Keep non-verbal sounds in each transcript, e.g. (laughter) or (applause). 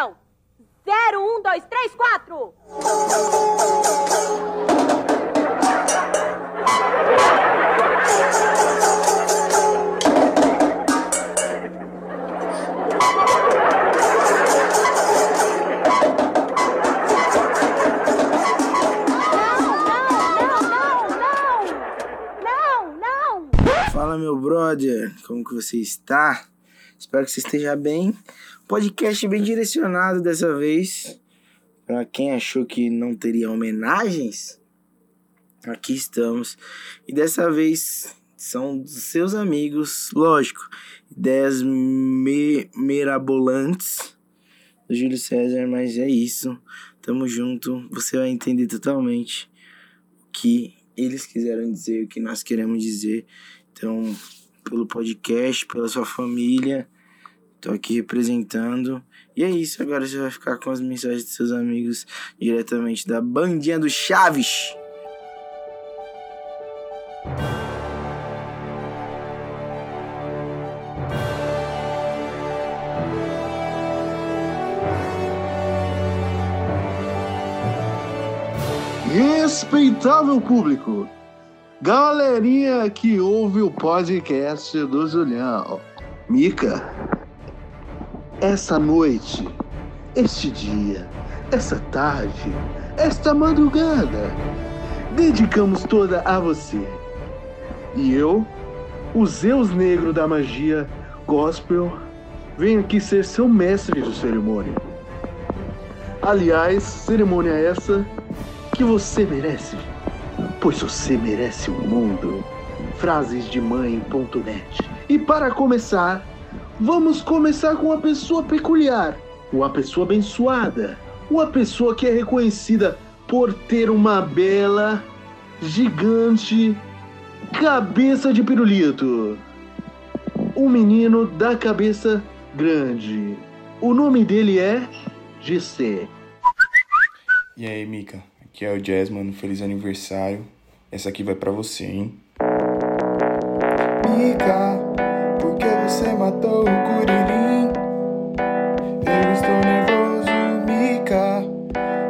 Atenção! Zero, um, dois, três, quatro! Fala meu brother, como que você está? Espero que você esteja bem. Podcast bem direcionado dessa vez. Para quem achou que não teria homenagens, aqui estamos. E dessa vez são dos seus amigos, lógico, ideias me mirabolantes do Júlio César, mas é isso. Tamo junto, você vai entender totalmente o que eles quiseram dizer, o que nós queremos dizer. Então, pelo podcast, pela sua família, tô aqui representando. E é isso, agora você vai ficar com as mensagens de seus amigos diretamente da Bandinha do Chaves. Respeitável público, galerinha que ouve o podcast do Julião, Mica, essa noite, este dia, essa tarde, esta madrugada, dedicamos toda a você. E eu, o Zeus Negro da Magia Gospel, venho aqui ser seu mestre de cerimônia. Aliás, cerimônia essa que você merece, pois você merece o mundo. Frases de mãe.net. E para começar, vamos começar com uma pessoa peculiar, uma pessoa abençoada, uma pessoa que é reconhecida por ter uma bela, gigante cabeça de pirulito. Um menino da cabeça grande. O nome dele é GC. E aí, Mika? Aqui é o Jazz, mano. Feliz aniversário. Essa aqui vai pra você, hein? Mika, você matou o Curirim? Eu estou nervoso, Mika.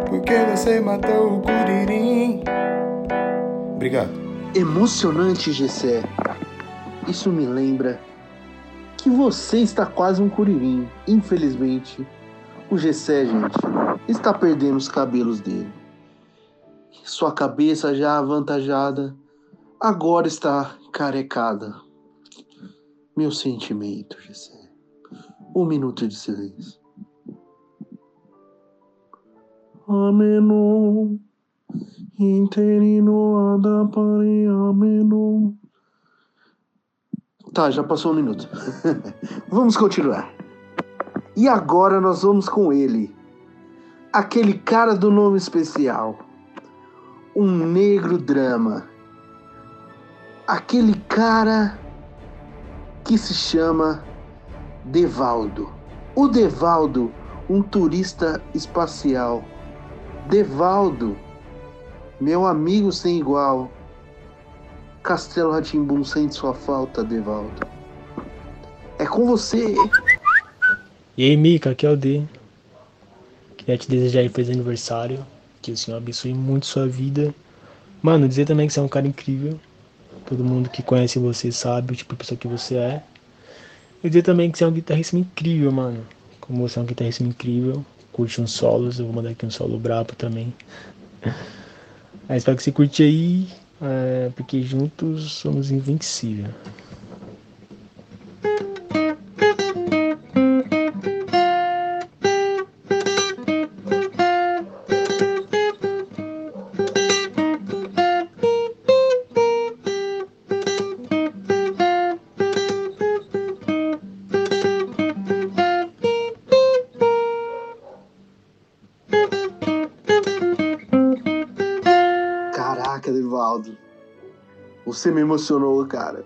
Por que você matou o Curirim? Obrigado. Emocionante, Gessé. Isso me lembra que você está quase um curirim. Infelizmente, o Gessé, gente, está perdendo os cabelos dele. Sua cabeça já avantajada agora está carecada. Meu sentimento, Gessé. Um minuto de silêncio. Ameno, interino adapare ameno. Tá, já passou um minuto. (laughs) vamos continuar. E agora nós vamos com ele. Aquele cara do nome especial. Um negro drama. Aquele cara que se chama Devaldo. O Devaldo, um turista espacial. Devaldo, meu amigo sem igual. Castelo Ratimbum sente sua falta, Devaldo. É com você. E aí, Mika, aqui é o D. Queria te desejar feliz aniversário. Que o Senhor abençoe muito sua vida. Mano, dizer também que você é um cara incrível. Todo mundo que conhece você sabe o tipo de pessoa que você é. E dizer também que você é um guitarrista incrível, mano. Como você é um guitarrista incrível, curte uns solos, eu vou mandar aqui um solo brabo também. (laughs) Aí espero que você curte aí, é, porque juntos somos invencíveis. Você me emocionou, cara.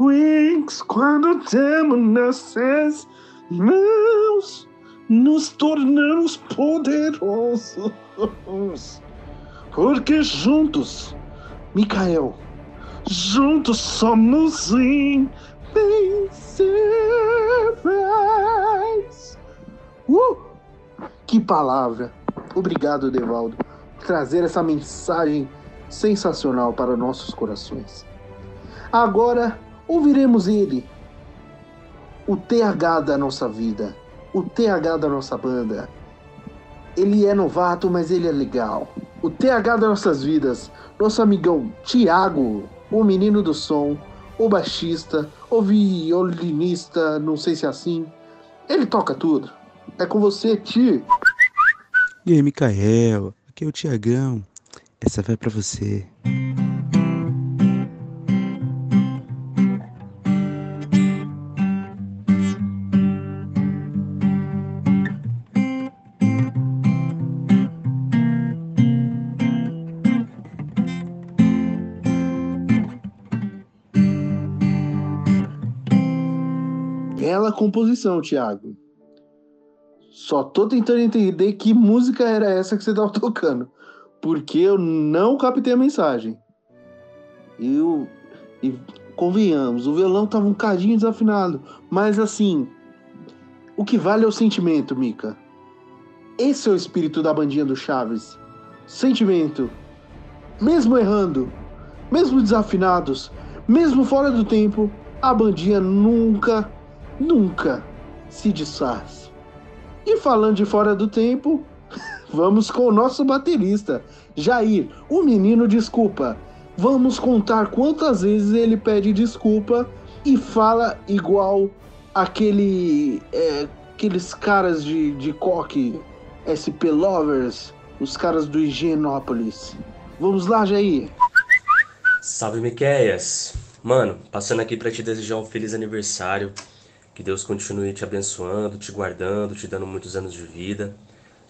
Wings, quando temos nossas mãos, nos tornamos poderosos. Porque juntos, Mikael, juntos somos invencíveis. Uh! Que palavra! Obrigado, Devaldo, trazer essa mensagem sensacional para nossos corações. Agora ouviremos ele, o TH da nossa vida, o TH da nossa banda. Ele é novato, mas ele é legal. O TH das nossas vidas, nosso amigão Tiago, o menino do som, o baixista, o violinista, não sei se é assim. Ele toca tudo. É com você, Ti. E aí, Micael? Aqui é o Tiagão. Essa vai para você. Bela composição, Thiago. Só tô tentando entender que música era essa que você tava (laughs) tocando. Porque eu não captei a mensagem. Eu. E convenhamos, o violão tava um cadinho desafinado. Mas assim. O que vale é o sentimento, Mica. Esse é o espírito da bandinha do Chaves. Sentimento. Mesmo errando, mesmo desafinados, mesmo fora do tempo, a bandinha nunca, nunca se desfaz. E falando de fora do tempo, vamos com o nosso baterista, Jair, o menino desculpa. Vamos contar quantas vezes ele pede desculpa e fala igual aquele. é, aqueles caras de, de coque, SP Lovers, os caras do Higienópolis. Vamos lá, Jair. Salve, Miqueias! Mano, passando aqui pra te desejar um feliz aniversário. Que Deus continue te abençoando, te guardando, te dando muitos anos de vida.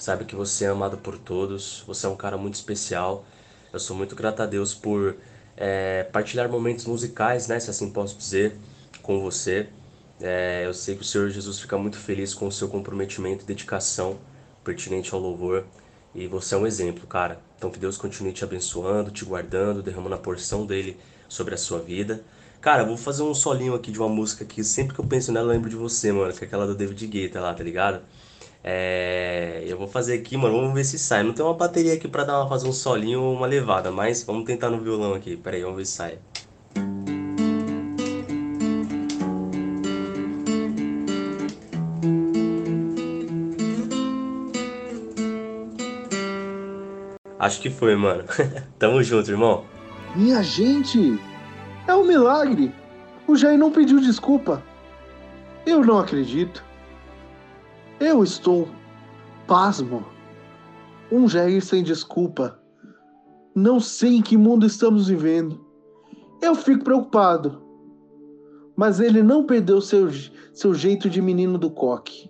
Sabe que você é amado por todos, você é um cara muito especial. Eu sou muito grato a Deus por é, partilhar momentos musicais, né, se assim posso dizer, com você. É, eu sei que o Senhor Jesus fica muito feliz com o seu comprometimento e dedicação pertinente ao louvor. E você é um exemplo, cara. Então que Deus continue te abençoando, te guardando, derramando a porção dele sobre a sua vida. Cara, vou fazer um solinho aqui de uma música que sempre que eu penso nela eu lembro de você, mano, que é aquela do David Guetta lá, tá ligado? É, eu vou fazer aqui, mano, vamos ver se sai. Não tem uma bateria aqui pra dar uma, fazer um solinho ou uma levada, mas vamos tentar no violão aqui. Pera aí, vamos ver se sai. Acho que foi, mano. (laughs) Tamo junto, irmão. Minha gente, é um milagre. O Jair não pediu desculpa. Eu não acredito. Eu estou pasmo. Um Jair sem desculpa. Não sei em que mundo estamos vivendo. Eu fico preocupado. Mas ele não perdeu seu, seu jeito de menino do coque.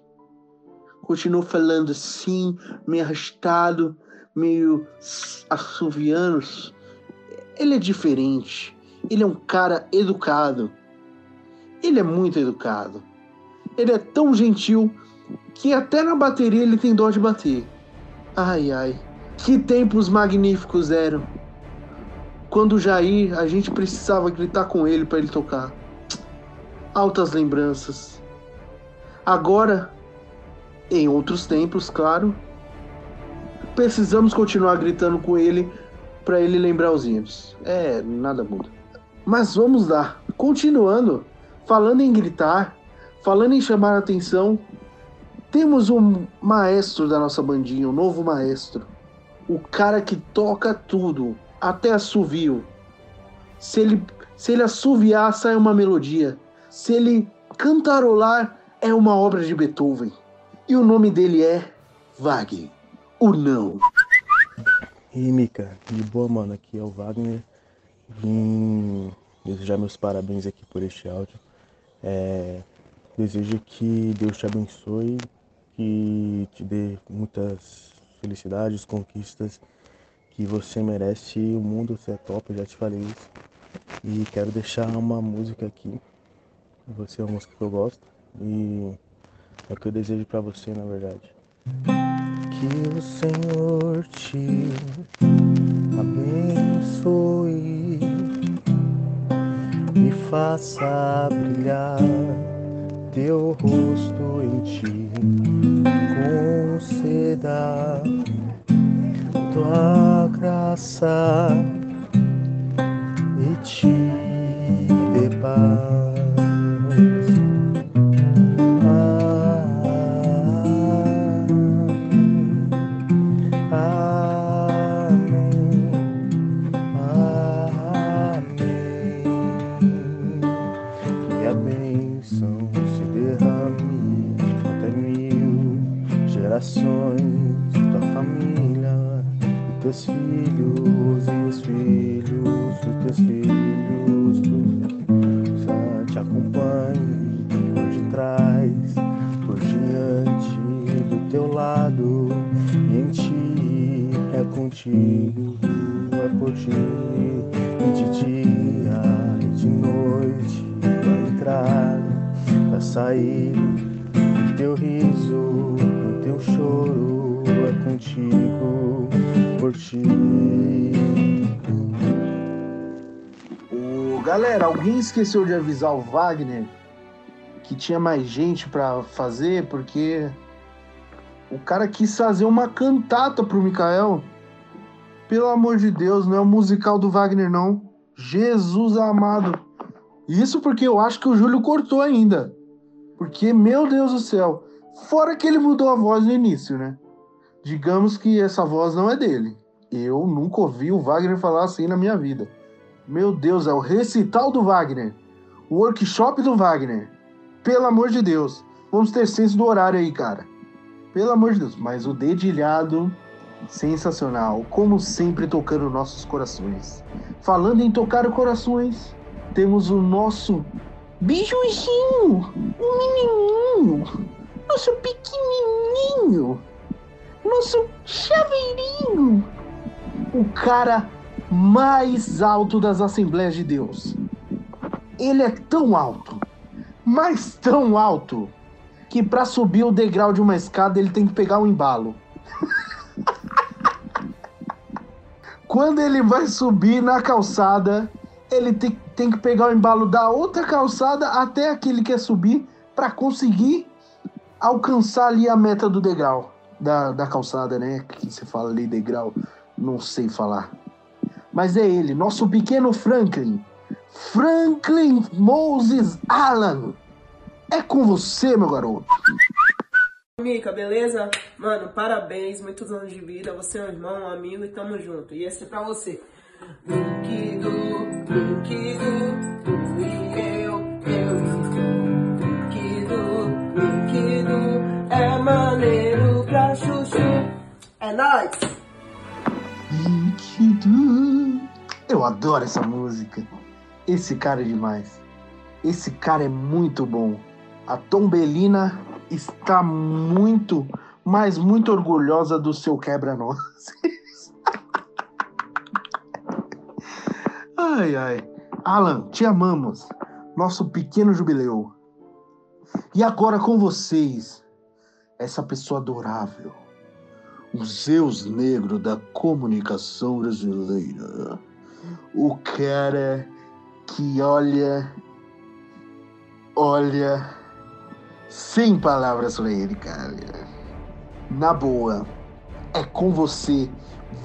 Continuou falando assim, meio arrastado, meio assoviando. Ele é diferente. Ele é um cara educado. Ele é muito educado. Ele é tão gentil que até na bateria ele tem dó de bater. Ai ai, que tempos magníficos eram. Quando o Jair, a gente precisava gritar com ele para ele tocar. Altas lembranças. Agora, em outros tempos, claro, precisamos continuar gritando com ele para ele lembrar os hinos. É, nada muda. Mas vamos lá, continuando, falando em gritar, falando em chamar a atenção, temos um maestro da nossa bandinha, um novo maestro. O cara que toca tudo, até assovio. Se ele, se ele assoviar, sai uma melodia. Se ele cantarolar, é uma obra de Beethoven. E o nome dele é Wagner, o não. E aí, Mica, de boa, mano, aqui é o Wagner. Vim desejar meus parabéns aqui por este áudio. É, desejo que Deus te abençoe, que te dê muitas felicidades, conquistas, que você merece o mundo, você é top, eu já te falei isso. E quero deixar uma música aqui. Você é uma música que eu gosto e é o que eu desejo para você, na verdade. Que o Senhor te abençoe e faça brilhar teu rosto em ti, guardar tua graça e te contigo, é por ti, e de dia e de noite, pra entrar, pra sair, o teu riso, o teu choro é contigo, por ti. Galera, alguém esqueceu de avisar o Wagner que tinha mais gente pra fazer, porque o cara quis fazer uma cantata pro Mikael. Pelo amor de Deus, não é o musical do Wagner, não. Jesus amado. Isso porque eu acho que o Júlio cortou ainda. Porque, meu Deus do céu. Fora que ele mudou a voz no início, né? Digamos que essa voz não é dele. Eu nunca ouvi o Wagner falar assim na minha vida. Meu Deus, é o recital do Wagner. O workshop do Wagner. Pelo amor de Deus. Vamos ter senso do horário aí, cara. Pelo amor de Deus. Mas o dedilhado, sensacional. Como sempre, tocando nossos corações. Falando em tocar corações, temos o nosso bijuzinho. O menininho. Nosso pequenininho. Nosso chaveirinho. O cara mais alto das Assembleias de Deus. Ele é tão alto, mas tão alto, que para subir o degrau de uma escada ele tem que pegar um embalo. (laughs) Quando ele vai subir na calçada, ele tem, tem que pegar o embalo da outra calçada até a que quer subir para conseguir alcançar ali a meta do degrau. Da, da calçada, né? Que você fala ali, degrau. Não sei falar. Mas é ele, nosso pequeno Franklin. Franklin Moses Alan. É com você, meu garoto. Mica, beleza? Mano, parabéns, muitos anos de vida. Você é um irmão, um amigo e tamo junto. E esse é pra você. Eu, eu é maneiro pra chuchu. É nóis! Eu adoro essa música. Esse cara é demais. Esse cara é muito bom. A Tombelina está muito, mas muito orgulhosa do seu quebra-nozes. (laughs) ai, ai. Alan, te amamos. Nosso pequeno jubileu. E agora com vocês, essa pessoa adorável o Zeus negro da comunicação brasileira. O cara que olha, olha, sem palavras pra ele, cara. Na boa, é com você,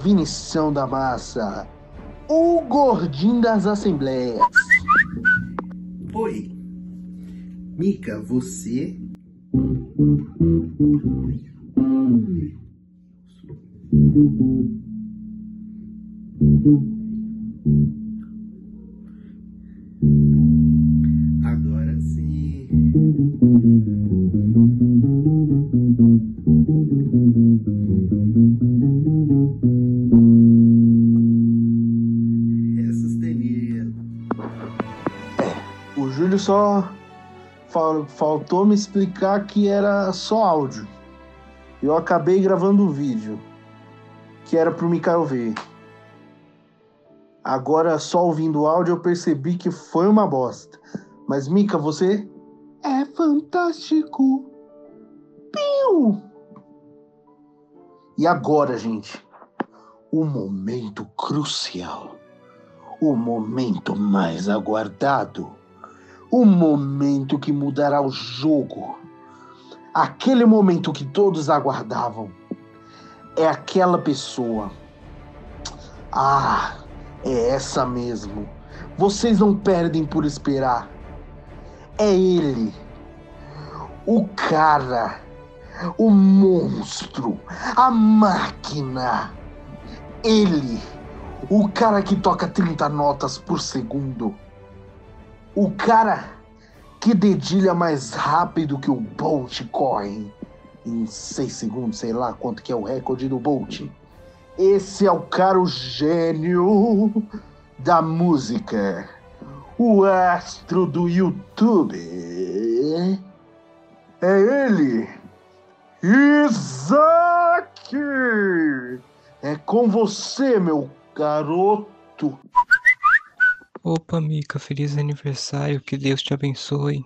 Vinição da Massa, o gordinho das assembleias. Oi. Mica, você. Só fal- faltou me explicar que era só áudio. Eu acabei gravando o vídeo, que era pro Mikael ver. Agora, só ouvindo o áudio, eu percebi que foi uma bosta. Mas, Mika, você é fantástico. Piu! E agora, gente, o momento crucial. O momento mais aguardado. O momento que mudará o jogo. Aquele momento que todos aguardavam. é aquela pessoa. Ah, é essa mesmo. Vocês não perdem por esperar. É ele. O cara. O monstro. A máquina. Ele. O cara que toca 30 notas por segundo. O cara que dedilha mais rápido que o Bolt corre em 6 segundos, sei lá quanto que é o recorde do Bolt. Esse é o cara, o gênio da música. O astro do YouTube. É ele. Isaac! É com você, meu garoto. Opa, Mica, feliz aniversário, que Deus te abençoe.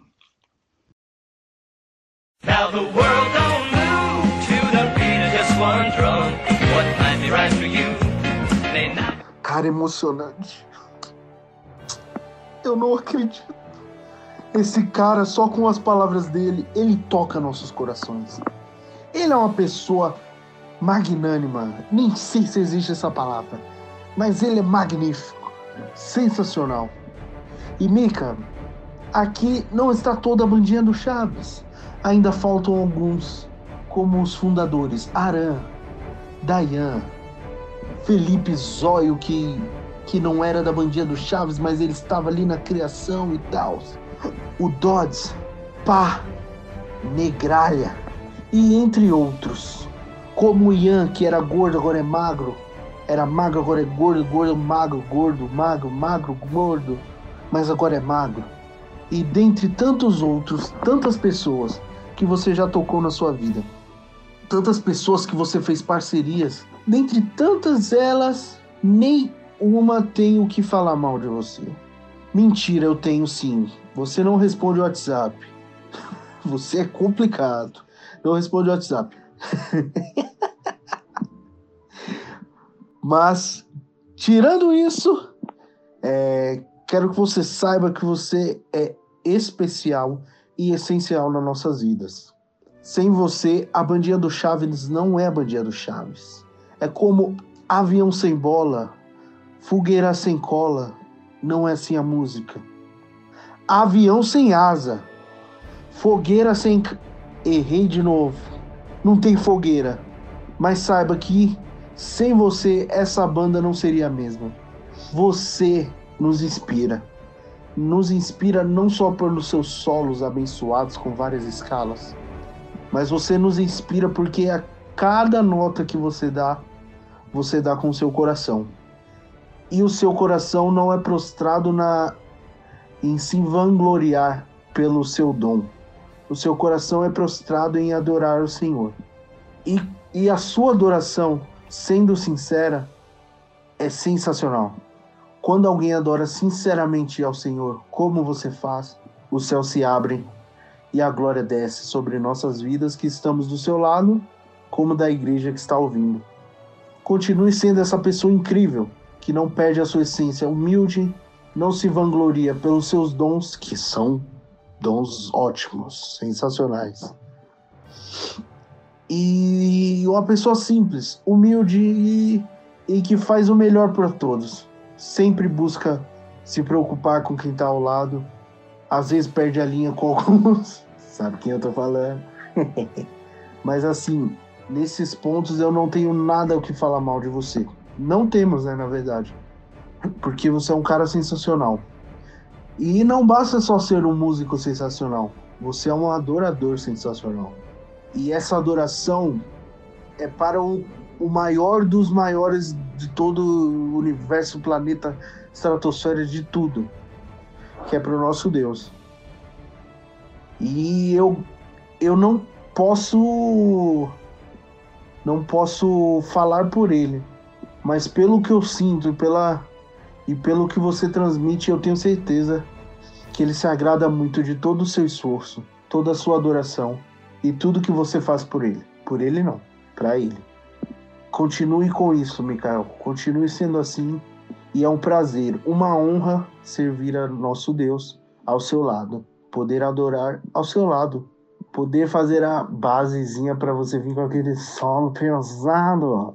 Now the world don't move to the beat of just one drum. What might be right for you may not. Cara, emocionante. Eu não acredito. Esse cara, só com as palavras dele, ele toca nossos corações. Ele é uma pessoa magnânima. Nem sei se existe essa palavra. Mas ele é magnífico. Sensacional. E Mika, aqui não está toda a bandinha do Chaves. Ainda faltam alguns, como os fundadores Aran, Dayan, Felipe Zóio, que, que não era da bandinha do Chaves, mas ele estava ali na criação e tal. O Dodds, Pá, Negralha e entre outros. Como o Ian, que era gordo, agora é magro. Era magro, agora é gordo, gordo, magro, gordo, magro, magro, gordo, mas agora é magro. E dentre tantos outros, tantas pessoas que você já tocou na sua vida, tantas pessoas que você fez parcerias, dentre tantas elas, nem uma tem o que falar mal de você. Mentira, eu tenho sim. Você não responde o WhatsApp. (laughs) Você é complicado. Não responde o WhatsApp. (laughs) Mas, tirando isso, é, quero que você saiba que você é especial e essencial nas nossas vidas. Sem você, a bandinha do Chaves não é a bandinha do Chaves. É como avião sem bola, fogueira sem cola, não é assim a música. Avião sem asa, fogueira sem. Errei de novo. Não tem fogueira. Mas saiba que sem você essa banda não seria a mesma. Você nos inspira. Nos inspira não só pelos seus solos abençoados com várias escalas, mas você nos inspira porque a cada nota que você dá, você dá com o seu coração. E o seu coração não é prostrado na em se vangloriar pelo seu dom. O seu coração é prostrado em adorar o Senhor. E, e a sua adoração, sendo sincera, é sensacional. Quando alguém adora sinceramente ao Senhor, como você faz, os céus se abrem e a glória desce sobre nossas vidas que estamos do seu lado, como da igreja que está ouvindo. Continue sendo essa pessoa incrível, que não perde a sua essência, humilde, não se vangloria pelos seus dons, que são dons ótimos, sensacionais. E uma pessoa simples, humilde e, e que faz o melhor para todos. Sempre busca se preocupar com quem está ao lado. Às vezes perde a linha com (laughs) alguns. Sabe quem eu tô falando? (laughs) Mas assim, nesses pontos eu não tenho nada o que falar mal de você. Não temos, né, na verdade. Porque você é um cara sensacional. E não basta só ser um músico sensacional. Você é um adorador sensacional. E essa adoração é para o, o maior dos maiores de todo o universo, planeta, estratosfera, de tudo. Que é para o nosso Deus. E eu, eu não posso. Não posso falar por ele. Mas pelo que eu sinto pela, e pelo que você transmite, eu tenho certeza que ele se agrada muito de todo o seu esforço, toda a sua adoração e tudo que você faz por ele. Por ele não, para ele. Continue com isso, Mikael. Continue sendo assim e é um prazer, uma honra servir a nosso Deus ao seu lado, poder adorar ao seu lado poder fazer a basezinha para você vir com aquele solo pesado.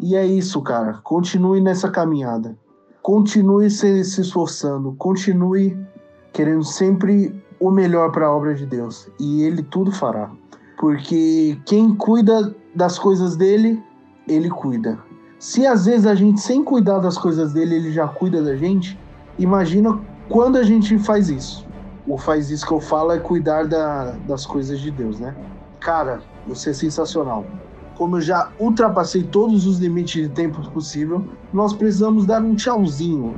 E é isso, cara. Continue nessa caminhada. Continue se, se esforçando. Continue querendo sempre o melhor para a obra de Deus. E Ele tudo fará. Porque quem cuida das coisas dele, Ele cuida. Se às vezes a gente, sem cuidar das coisas dele, Ele já cuida da gente, imagina quando a gente faz isso. O faz isso que eu falo é cuidar da, das coisas de Deus, né? Cara, você é sensacional. Como eu já ultrapassei todos os limites de tempo possível, nós precisamos dar um tchauzinho.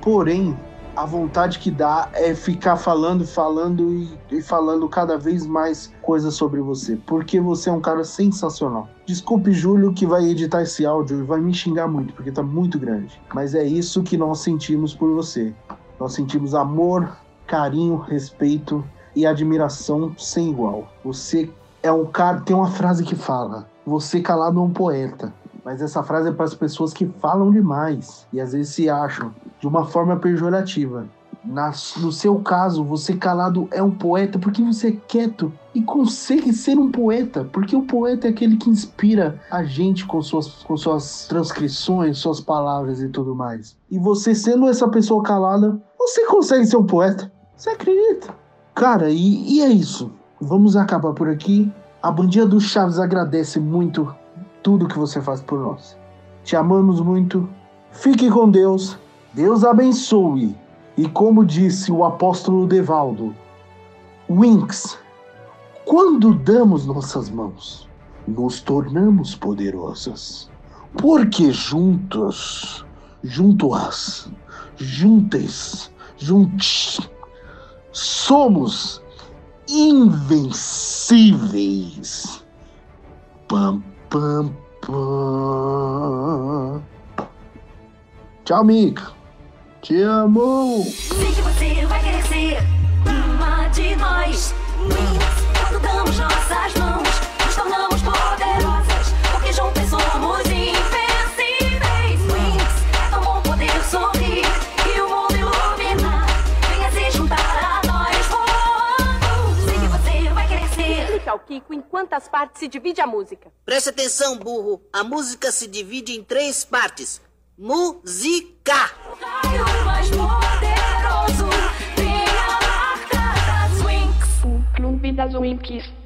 Porém, a vontade que dá é ficar falando, falando e, e, falando cada vez mais coisas sobre você, porque você é um cara sensacional. Desculpe, Júlio, que vai editar esse áudio e vai me xingar muito, porque tá muito grande. Mas é isso que nós sentimos por você. Nós sentimos amor, carinho, respeito e admiração sem igual. Você é um cara. Tem uma frase que fala: Você calado é um poeta. Mas essa frase é para as pessoas que falam demais e às vezes se acham de uma forma pejorativa. Na, no seu caso, você calado é um poeta porque você é quieto e consegue ser um poeta, porque o poeta é aquele que inspira a gente com suas, com suas transcrições, suas palavras e tudo mais. E você sendo essa pessoa calada, você consegue ser um poeta. Você acredita? Cara, e, e é isso. Vamos acabar por aqui. A Bandinha do Chaves agradece muito tudo que você faz por nós. Te amamos muito. Fique com Deus. Deus abençoe. E como disse o apóstolo Devaldo, Winks, quando damos nossas mãos, nos tornamos poderosas. Porque juntos, juntos, juntas, juntos, somos invencíveis. Pam, pam, pam. Tchau, Mica. Te amo. Sei que você vai querer ser uma de nós. Damos nossas mãos, ao Kiko em quantas partes se divide a música. Preste atenção, burro. A música se divide em três partes. Música. Raio mais poderoso. Venha marcar das Winx. O clube das Winx.